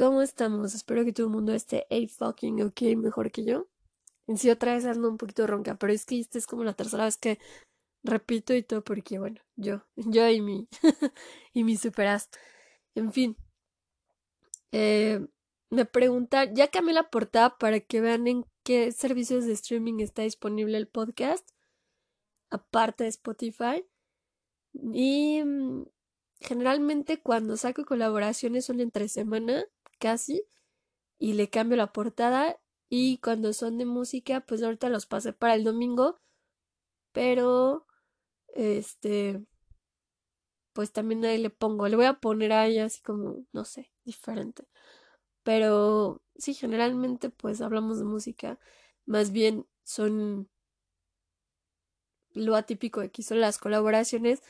¿Cómo estamos? Espero que todo el mundo esté a fucking ok, mejor que yo. En sí, otra vez ando un poquito ronca, pero es que esta es como la tercera vez que repito y todo porque, bueno, yo, yo y mi, y mi superas. En fin, eh, me preguntan, ya cambié la portada para que vean en qué servicios de streaming está disponible el podcast, aparte de Spotify. Y mm, generalmente cuando saco colaboraciones son entre semana, casi, y le cambio la portada. Y cuando son de música, pues ahorita los pasé para el domingo, pero este, pues también ahí le pongo, le voy a poner ahí así como, no sé, diferente. Pero sí, generalmente pues hablamos de música, más bien son lo atípico de aquí son las colaboraciones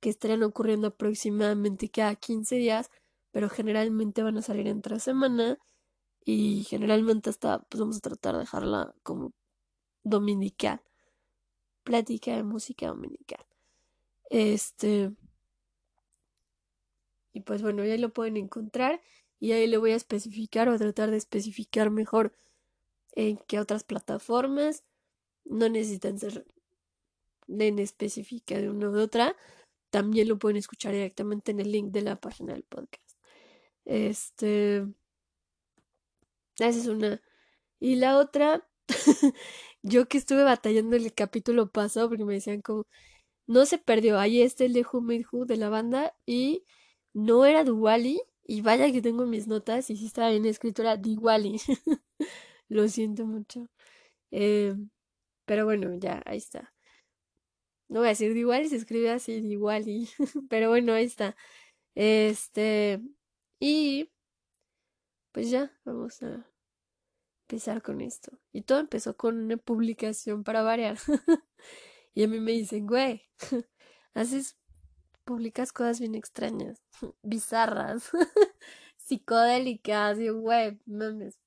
que estarían ocurriendo aproximadamente cada 15 días, pero generalmente van a salir entre semana y generalmente hasta pues vamos a tratar de dejarla como dominical. Plática de música dominical. Este. Y pues bueno, ya lo pueden encontrar y ahí le voy a especificar o a tratar de especificar mejor en qué otras plataformas. No necesitan ser en específica de una u otra. También lo pueden escuchar directamente en el link de la página del podcast. Este. Esa es una. Y la otra, yo que estuve batallando el capítulo pasado porque me decían como, no se perdió, ahí está el de Who Who de la banda y no era Duwali y vaya que tengo mis notas y si estaba bien escrito era Diwali. Lo siento mucho. Eh, pero bueno, ya, ahí está. No voy a decir Diwali, se escribe así, Diwali. pero bueno, ahí está. Este, y pues ya, vamos a empezar con esto. Y todo empezó con una publicación para variar. y a mí me dicen, güey, haces, publicas cosas bien extrañas, bizarras, psicodélicas. Y güey, mames,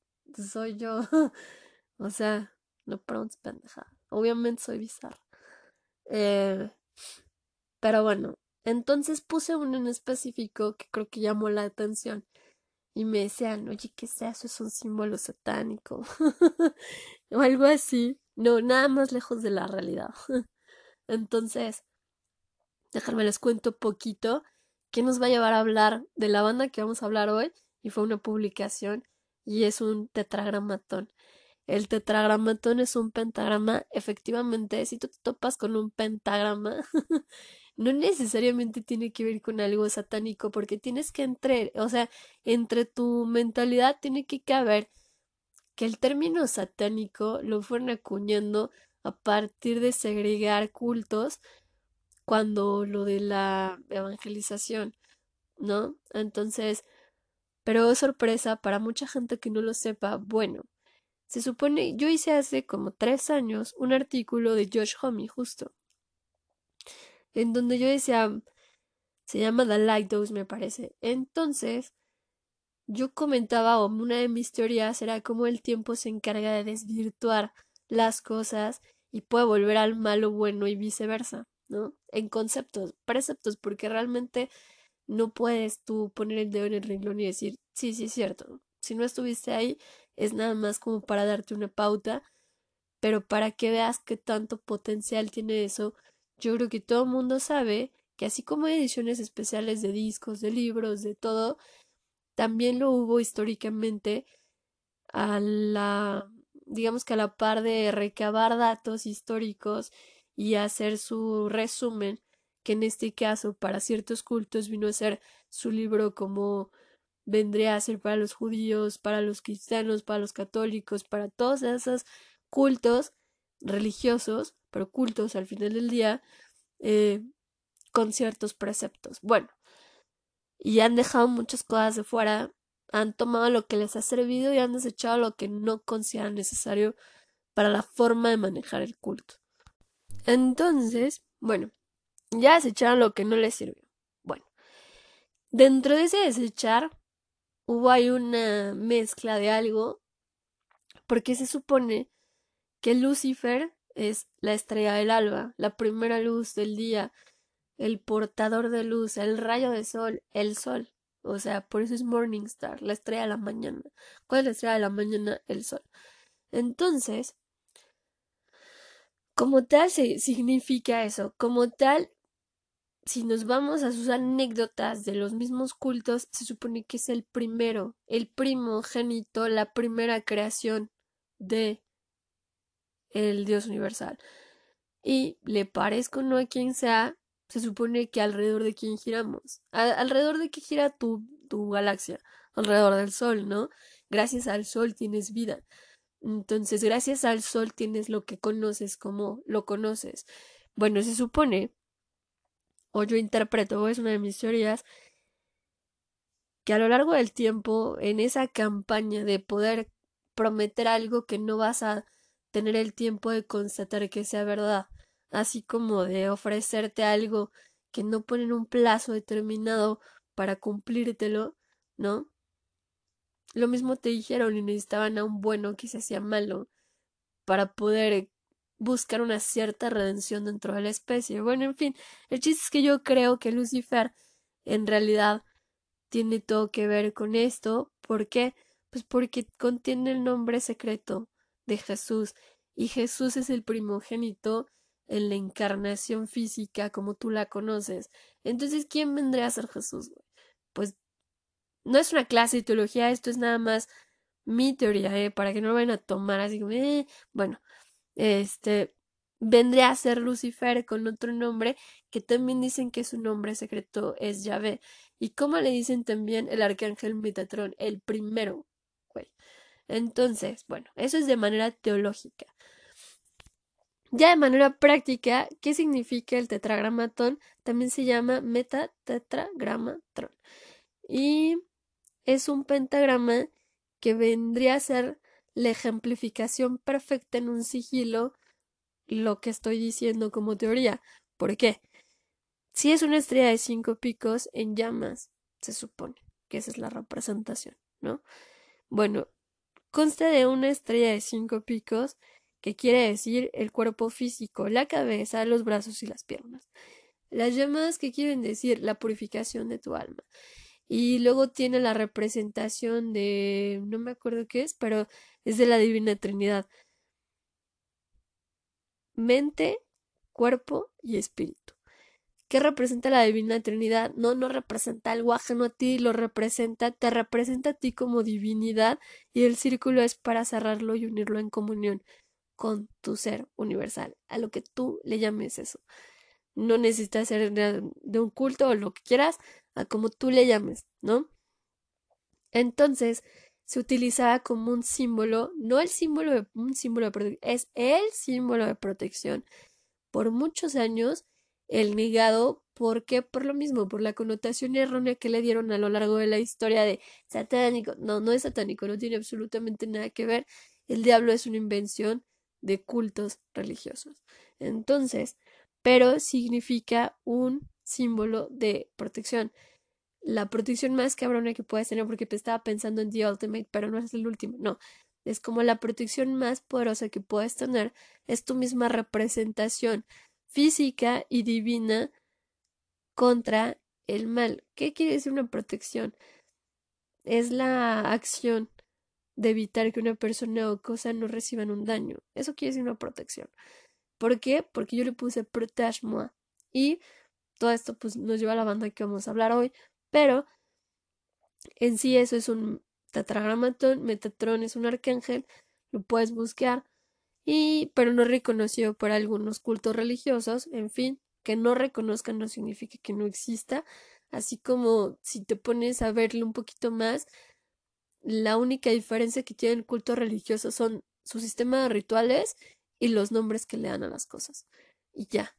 soy yo. o sea, no preguntes pendeja. Obviamente soy bizarra. Eh, pero bueno, entonces puse uno en específico que creo que llamó la atención y me decían, oye, ¿qué es eso? Es un símbolo satánico o algo así. No, nada más lejos de la realidad. Entonces, déjenme les cuento poquito que nos va a llevar a hablar de la banda que vamos a hablar hoy y fue una publicación y es un tetragramatón. El tetragramatón es un pentagrama, efectivamente, si tú te topas con un pentagrama, no necesariamente tiene que ver con algo satánico, porque tienes que entrar, o sea, entre tu mentalidad tiene que caber que el término satánico lo fueron acuñando a partir de segregar cultos cuando lo de la evangelización, ¿no? Entonces, pero sorpresa para mucha gente que no lo sepa, bueno, se supone, yo hice hace como tres años un artículo de Josh Homme, justo, en donde yo decía, se llama The Lighthouse, me parece. Entonces, yo comentaba, o una de mis teorías era cómo el tiempo se encarga de desvirtuar las cosas y puede volver al malo bueno y viceversa, ¿no? En conceptos, preceptos, porque realmente no puedes tú poner el dedo en el renglón y decir, sí, sí, es cierto. Si no estuviste ahí, es nada más como para darte una pauta, pero para que veas qué tanto potencial tiene eso, yo creo que todo el mundo sabe que así como hay ediciones especiales de discos, de libros, de todo, también lo hubo históricamente a la, digamos que a la par de recabar datos históricos y hacer su resumen, que en este caso para ciertos cultos vino a ser su libro como vendría a ser para los judíos, para los cristianos, para los católicos, para todos esos cultos religiosos, pero cultos al final del día, eh, con ciertos preceptos. Bueno, y han dejado muchas cosas de fuera, han tomado lo que les ha servido y han desechado lo que no consideran necesario para la forma de manejar el culto. Entonces, bueno, ya desecharon lo que no les sirvió. Bueno, dentro de ese desechar hubo ahí una mezcla de algo, porque se supone que Lucifer es la estrella del alba, la primera luz del día, el portador de luz, el rayo de sol, el sol, O sea, por eso es Morning Star, la estrella de la mañana. ¿Cuál es la estrella de la mañana? El sol. Entonces, como tal significa eso, como tal, si nos vamos a sus anécdotas de los mismos cultos, se supone que es el primero, el primogénito, la primera creación de el Dios universal. Y le parezca no a quien sea, se supone que alrededor de quién giramos. alrededor de qué gira tu, tu galaxia. Alrededor del Sol, ¿no? Gracias al Sol tienes vida. Entonces, gracias al Sol tienes lo que conoces como lo conoces. Bueno, se supone, o yo interpreto, es una de mis teorías, que a lo largo del tiempo, en esa campaña de poder prometer algo que no vas a tener el tiempo de constatar que sea verdad, así como de ofrecerte algo que no ponen un plazo determinado para cumplírtelo, ¿no? Lo mismo te dijeron y necesitaban a un bueno que se hacía malo para poder buscar una cierta redención dentro de la especie. Bueno, en fin, el chiste es que yo creo que Lucifer en realidad tiene todo que ver con esto. ¿Por qué? Pues porque contiene el nombre secreto de Jesús y Jesús es el primogénito en la encarnación física como tú la conoces. Entonces, ¿quién vendría a ser Jesús? Pues no es una clase de teología, esto es nada más mi teoría, ¿eh? para que no lo vayan a tomar así como, eh, bueno, este, vendría a ser Lucifer con otro nombre que también dicen que su nombre secreto es Yahvé. Y como le dicen también el arcángel Metatrón, el primero. Entonces, bueno, eso es de manera teológica. Ya de manera práctica, ¿qué significa el tetragramatón? También se llama metatetragramatón. Y es un pentagrama que vendría a ser la ejemplificación perfecta en un sigilo lo que estoy diciendo como teoría. ¿Por qué? Si es una estrella de cinco picos en llamas, se supone que esa es la representación, ¿no? Bueno, consta de una estrella de cinco picos, que quiere decir el cuerpo físico, la cabeza, los brazos y las piernas. Las llamas que quieren decir la purificación de tu alma. Y luego tiene la representación de, no me acuerdo qué es, pero es de la Divina Trinidad. Mente, cuerpo y espíritu. ¿Qué representa la Divina Trinidad? No, no representa algo ajeno a ti, lo representa, te representa a ti como divinidad y el círculo es para cerrarlo y unirlo en comunión con tu ser universal, a lo que tú le llames eso. No necesitas ser de un culto o lo que quieras, a como tú le llames, ¿no? Entonces, se utilizaba como un símbolo, no el símbolo de un símbolo de protección, es el símbolo de protección. Por muchos años, el negado, ¿por qué? Por lo mismo, por la connotación errónea que le dieron a lo largo de la historia de satánico. No, no es satánico, no tiene absolutamente nada que ver. El diablo es una invención de cultos religiosos. Entonces, pero significa un símbolo de protección. La protección más cabrona que puedes tener, porque te estaba pensando en The Ultimate, pero no es el último, no. Es como la protección más poderosa que puedes tener, es tu misma representación física y divina contra el mal. ¿Qué quiere decir una protección? Es la acción de evitar que una persona o cosa no reciban un daño. Eso quiere decir una protección. ¿Por qué? Porque yo le puse protege moi. Y todo esto pues nos lleva a la banda que vamos a hablar hoy, pero en sí eso es un tetragramatón, Metatron es un arcángel, lo puedes buscar, y pero no reconocido por algunos cultos religiosos, en fin, que no reconozcan no significa que no exista, así como si te pones a verlo un poquito más, la única diferencia que tiene el culto son su sistema de rituales y los nombres que le dan a las cosas. Y ya.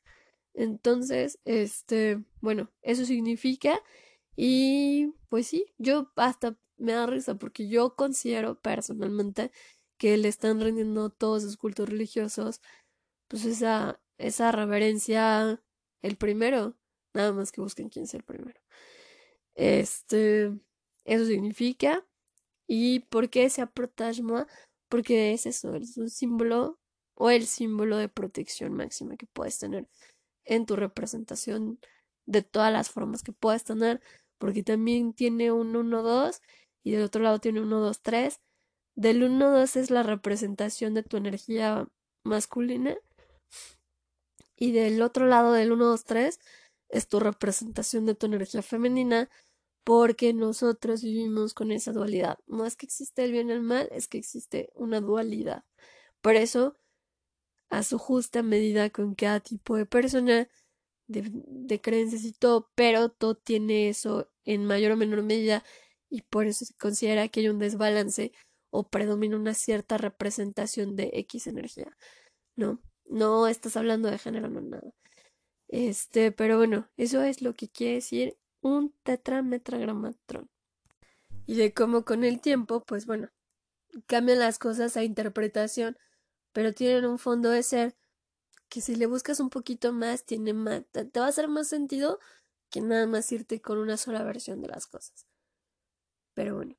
Entonces, este, bueno, eso significa y pues sí, yo hasta me da risa porque yo considero personalmente que le están rendiendo todos sus cultos religiosos pues esa esa reverencia el primero, nada más que busquen quién es el primero. Este, eso significa y por qué se protagma porque es eso, es un símbolo o el símbolo de protección máxima que puedes tener en tu representación de todas las formas que puedes tener, porque también tiene un 1-2 y del otro lado tiene un 1-2-3. Del 1-2 es la representación de tu energía masculina y del otro lado del 1-2-3 es tu representación de tu energía femenina porque nosotros vivimos con esa dualidad. No es que existe el bien y el mal, es que existe una dualidad. Por eso, a su justa medida con cada tipo de persona, de, creencias y todo, pero todo tiene eso en mayor o menor medida y por eso se considera que hay un desbalance o predomina una cierta representación de X energía. No, no estás hablando de género, no nada. Este, pero bueno, eso es lo que quiere decir un tetrametragramatrón. Y de cómo con el tiempo, pues bueno, cambian las cosas a interpretación, pero tienen un fondo de ser que si le buscas un poquito más, tiene más, te, va a hacer más sentido que nada más irte con una sola versión de las cosas. Pero bueno.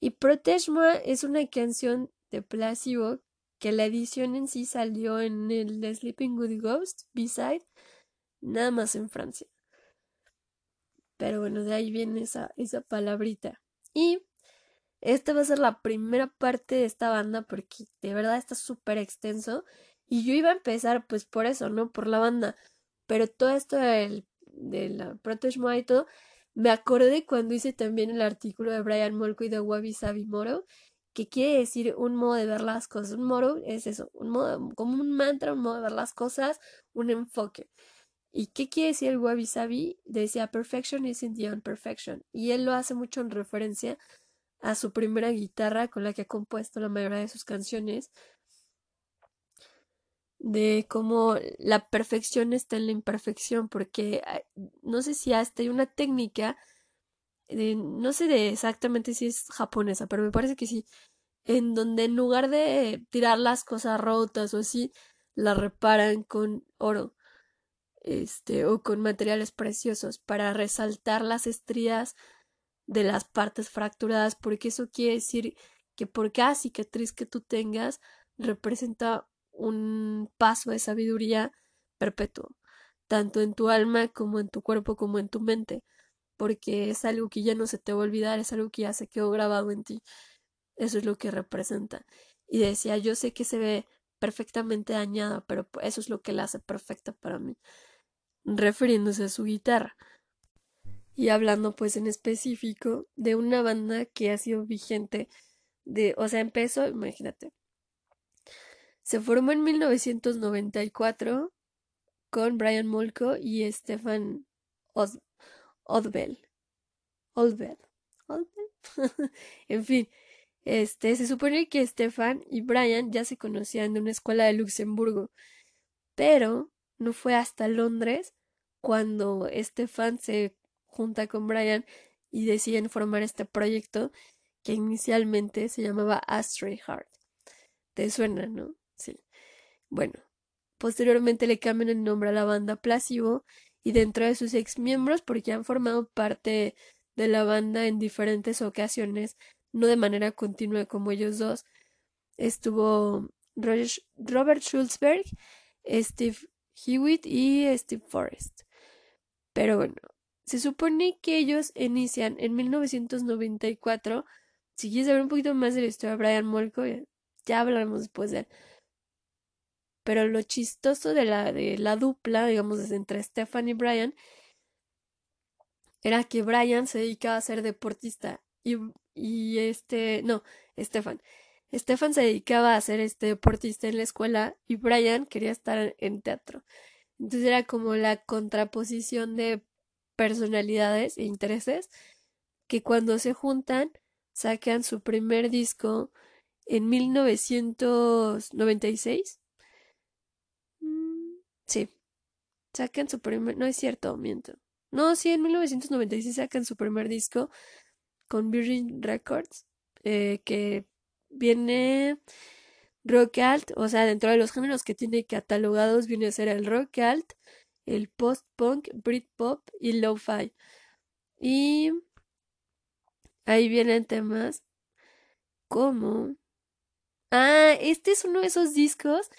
Y Protege es una canción de Placebo que la edición en sí salió en el The Sleeping Good Ghost B-side, nada más en Francia. Pero bueno, de ahí viene esa, esa palabrita. Y esta va a ser la primera parte de esta banda porque de verdad está súper extenso. Y yo iba a empezar pues por eso, ¿no? Por la banda. Pero todo esto del, de la Protege y todo, me acordé cuando hice también el artículo de Brian Molko y de Wabi Sabi Moro, que quiere decir un modo de ver las cosas. Un moro es eso, un modo, como un mantra, un modo de ver las cosas, un enfoque. ¿Y qué quiere decir el Wabi Sabi? Decía Perfection is in the imperfection. Y él lo hace mucho en referencia a su primera guitarra con la que ha compuesto la mayoría de sus canciones. De cómo la perfección está en la imperfección, porque no sé si hasta hay una técnica, no sé de exactamente si es japonesa, pero me parece que sí, en donde en lugar de tirar las cosas rotas o así, la reparan con oro este, o con materiales preciosos para resaltar las estrías de las partes fracturadas, porque eso quiere decir que por cada cicatriz que tú tengas representa un paso de sabiduría perpetuo, tanto en tu alma como en tu cuerpo como en tu mente, porque es algo que ya no se te va a olvidar, es algo que ya se quedó grabado en ti. Eso es lo que representa. Y decía, yo sé que se ve perfectamente dañada, pero eso es lo que la hace perfecta para mí refiriéndose a su guitarra. Y hablando pues en específico de una banda que ha sido vigente de, o sea, empezó, imagínate. Se formó en 1994 con Brian Molko y Stefan Odbell. Odbell. en fin, este, se supone que Stefan y Brian ya se conocían de una escuela de Luxemburgo, pero no fue hasta Londres cuando Stefan se junta con Brian y deciden formar este proyecto que inicialmente se llamaba Astray Heart. ¿Te suena, no? Sí. Bueno, posteriormente le cambian el nombre a la banda Placebo y dentro de sus ex miembros, porque han formado parte de la banda en diferentes ocasiones, no de manera continua como ellos dos, estuvo Robert Schulzberg, Steve Hewitt y Steve Forrest. Pero bueno, se supone que ellos inician en 1994. Si quieres saber un poquito más de la historia de Brian Molko, ya hablaremos después de él. Pero lo chistoso de la, de la dupla, digamos, entre Stefan y Brian, era que Brian se dedicaba a ser deportista y, y este, no, Stefan. Stefan se dedicaba a ser este deportista en la escuela y Brian quería estar en teatro. Entonces era como la contraposición de personalidades e intereses que cuando se juntan sacan su primer disco en 1996. Sí, sacan su primer, no es cierto, miento. No, sí, en 1996 sacan su primer disco con Virgin Records, eh, que viene rock alt, o sea, dentro de los géneros que tiene catalogados viene a ser el rock alt, el post-punk, Britpop y lo-fi. Y ahí vienen temas como... Ah, este es uno de esos discos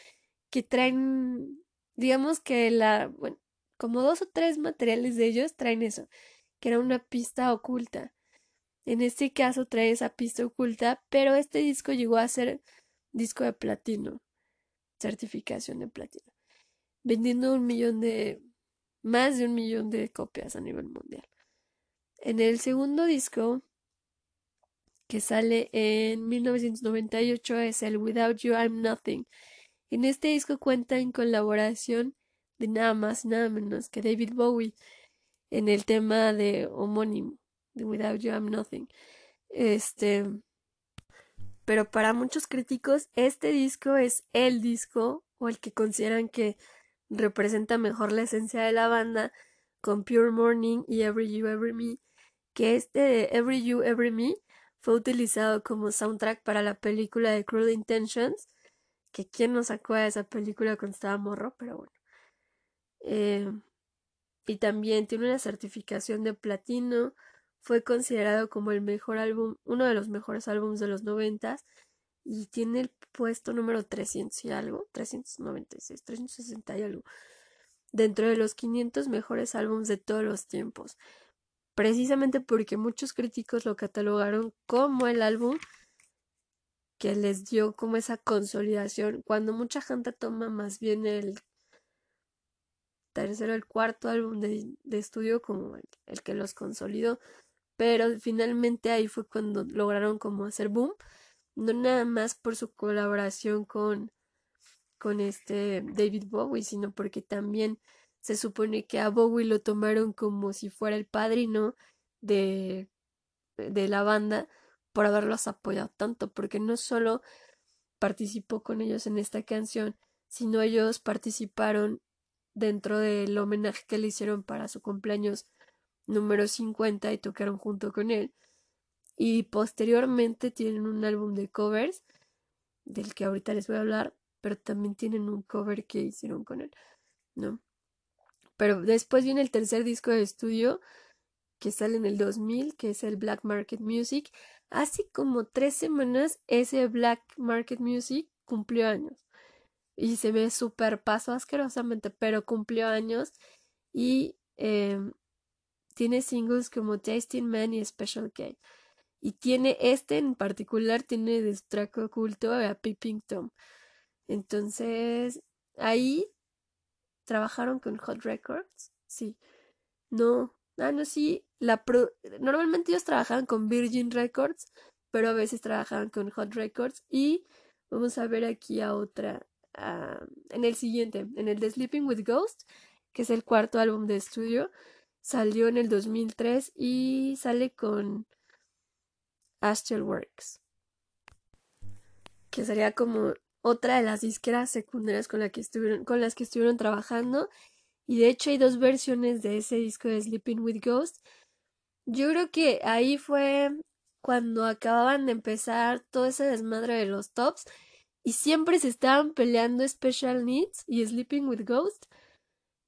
que traen, digamos que la, bueno, como dos o tres materiales de ellos traen eso, que era una pista oculta. En este caso trae esa pista oculta, pero este disco llegó a ser disco de platino, certificación de platino, vendiendo un millón de, más de un millón de copias a nivel mundial. En el segundo disco, que sale en 1998, es el Without You I'm Nothing. En este disco cuenta en colaboración de nada más nada menos que David Bowie en el tema de homónimo, de Without You I'm Nothing. Este, pero para muchos críticos este disco es el disco o el que consideran que representa mejor la esencia de la banda con Pure Morning y Every You Every Me que este Every You Every Me fue utilizado como soundtrack para la película de Cruel Intentions, que quién nos sacó de esa película cuando estaba morro, pero bueno. Eh, y también tiene una certificación de platino, fue considerado como el mejor álbum, uno de los mejores álbumes de los noventas, y tiene el puesto número 300 y algo, 396, 360 y algo, dentro de los 500 mejores álbumes de todos los tiempos precisamente porque muchos críticos lo catalogaron como el álbum que les dio como esa consolidación, cuando mucha gente toma más bien el tercero, el cuarto álbum de, estudio como el, que los consolidó, pero finalmente ahí fue cuando lograron como hacer boom, no nada más por su colaboración con, con este David Bowie, sino porque también se supone que a Bowie lo tomaron como si fuera el padrino de, de la banda por haberlos apoyado tanto, porque no solo participó con ellos en esta canción, sino ellos participaron dentro del homenaje que le hicieron para su cumpleaños número 50 y tocaron junto con él. Y posteriormente tienen un álbum de covers, del que ahorita les voy a hablar, pero también tienen un cover que hicieron con él, ¿no? Pero después viene el tercer disco de estudio que sale en el 2000, que es el Black Market Music. Así como tres semanas, ese Black Market Music cumplió años. Y se ve súper paso asquerosamente, pero cumplió años. Y em, tiene singles como Tasting Man y Special K. Y tiene este en particular, tiene de track oculto a Peeping Tom. Entonces, ahí trabajaron con Hot Records, sí. No, ah, no, sí. La Normalmente ellos trabajaban con Virgin Records, pero a veces trabajaban con Hot Records. Y vamos a ver aquí a otra, en el siguiente, en el de Sleeping with Ghost, que es el cuarto álbum de estudio. Salió en el 2003 y sale con Astral Works, que sería como otra de las disqueras secundarias con las que estuvieron trabajando. Y de hecho hay dos versiones de ese disco de Sleeping with Ghost. Yo creo que ahí fue cuando acababan de empezar todo ese desmadre de los tops. Y siempre se estaban peleando Special Needs y Sleeping with Ghost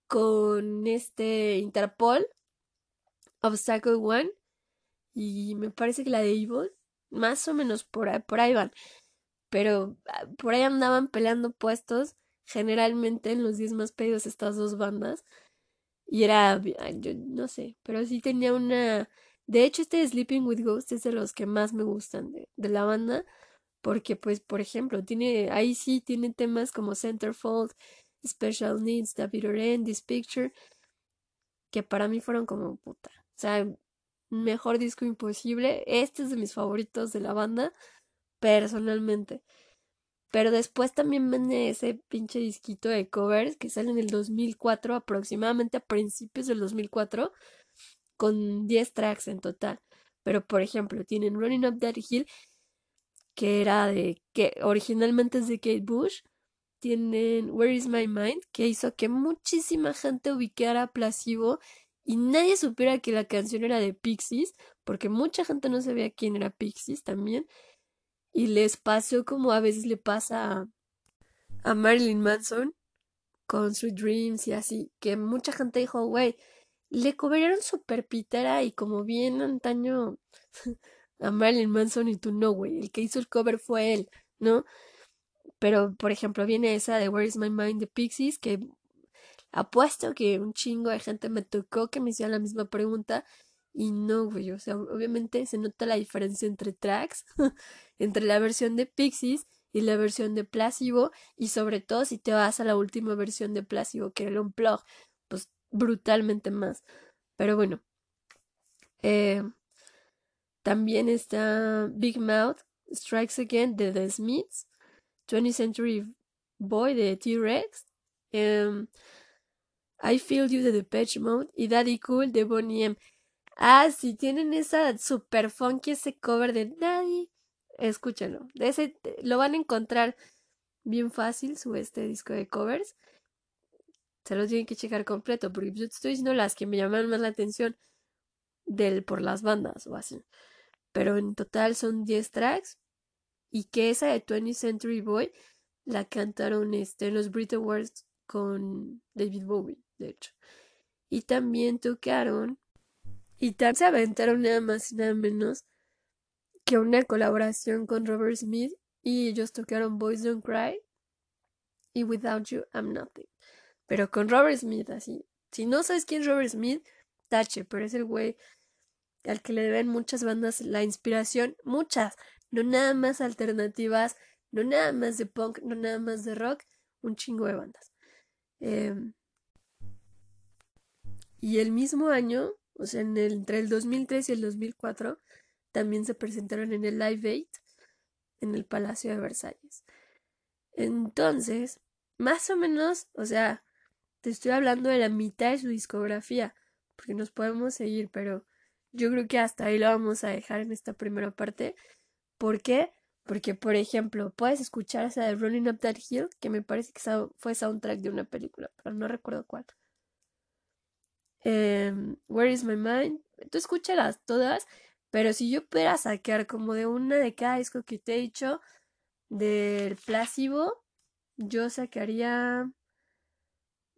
con este Interpol, Obstacle One. Y me parece que la de Evil, más o menos por por ahí van pero ah, por ahí andaban peleando puestos generalmente en los 10 más pedidos estas dos bandas y era yo no sé pero sí tenía una de hecho este Sleeping with Ghosts es de los que más me gustan de, la banda porque pues por ejemplo tiene ahí sí tiene temas como Centerfold Special Needs Oren This Picture que para mí fueron como puta o sea mejor disco imposible este es de mis favoritos de la banda personalmente. Pero después también vende ese pinche disquito de covers que sale en el 2004, aproximadamente a principios del 2004, con 10 tracks en total. Pero por ejemplo, tienen Running Up That Hill, que era de que originalmente es de Kate Bush. Tienen Where Is My Mind, que hizo que muchísima gente ubicara Placebo y nadie supiera que la canción era de Pixies, porque mucha gente no sabía quién era Pixies también. Y les pasó como a veces le pasa a, Marilyn Manson con Sweet Dreams y así, que mucha gente dijo, güey, le cobraron super pitera y como bien antaño a Marilyn Manson y tú no, güey, el que hizo el cover fue él, ¿no? Pero, por ejemplo, viene esa de Where is My Mind de Pixies, que apuesto que un chingo de gente me tocó que me hicieran la misma pregunta Y no, güey, o sea, obviamente se nota la diferencia entre tracks, entre la versión de Pixies y la versión de Placebo, y sobre todo si te vas a la última versión de Placebo, que era el Unplug, pues brutalmente más. Pero bueno, eh, también está Big Mouth, Strikes Again de The Smiths, 20th Century Boy de T-Rex, em, I Feel You de Depeche Mode y Daddy Cool de Bonnie M. Ah, si tienen esa super funky, ese cover de Daddy, escúchenlo. De ese lo van a encontrar bien fácil, su este disco de covers. Se lo tienen que checar completo, porque yo estoy diciendo las que me llaman más la atención del por las bandas o así. Pero en total son 10 tracks. Y que esa de 20th Century Boy la cantaron este, en los Brit Awards con David Bowie, de hecho. Y también tocaron y también se aventaron nada más y nada menos que una colaboración con Robert Smith y ellos tocaron Boys Don't Cry y Without You I'm Nothing. Pero con Robert Smith así. Si no sabes quién es Robert Smith, tache, pero es el güey al que le deben muchas bandas la inspiración, muchas, no nada más alternativas, no nada más de punk, no nada más de rock, un chingo de bandas. Em, y el mismo año o sea, entre el 2003 y el 2004 también se presentaron en el Live Aid en el Palacio de Versalles. Entonces, más o menos, o sea, te estoy hablando de la mitad de su discografía, porque nos podemos seguir, pero yo creo que hasta ahí lo vamos a dejar en esta primera parte. ¿Por qué? Porque, por ejemplo, puedes escuchar esa de Running Up That Hill, que me parece que fue soundtrack de una película, pero no recuerdo cuál. Em, Where is my mind? Tú escúchalas todas, pero si yo pudiera sacar como de una de cada disco que te he dicho del Placebo, yo sacaría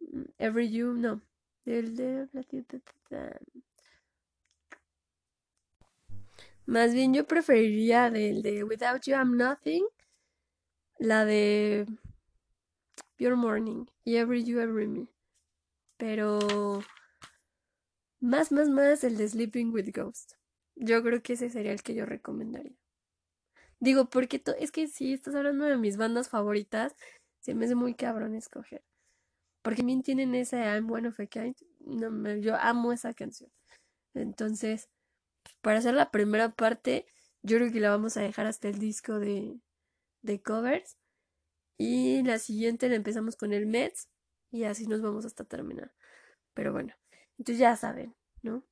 mm, Every You, no, del de más bien yo preferiría del de Without You I'm Nothing, la de Pure Morning y Every You Every Me. Pero más, más, más el de Sleeping with Ghost. Yo creo que ese sería el que yo recomendaría. Digo, porque es que si estás hablando de mis bandas favoritas, se me hace muy cabrón escoger. Porque también tienen ese I'm One of a Kind. No, yo amo esa canción. Entonces, para hacer la primera parte, yo creo que la vamos a dejar hasta el disco de, de covers. Y la siguiente la empezamos con el Mets. Y así nos vamos hasta terminar. Pero bueno. Entonces ya saben, ¿no?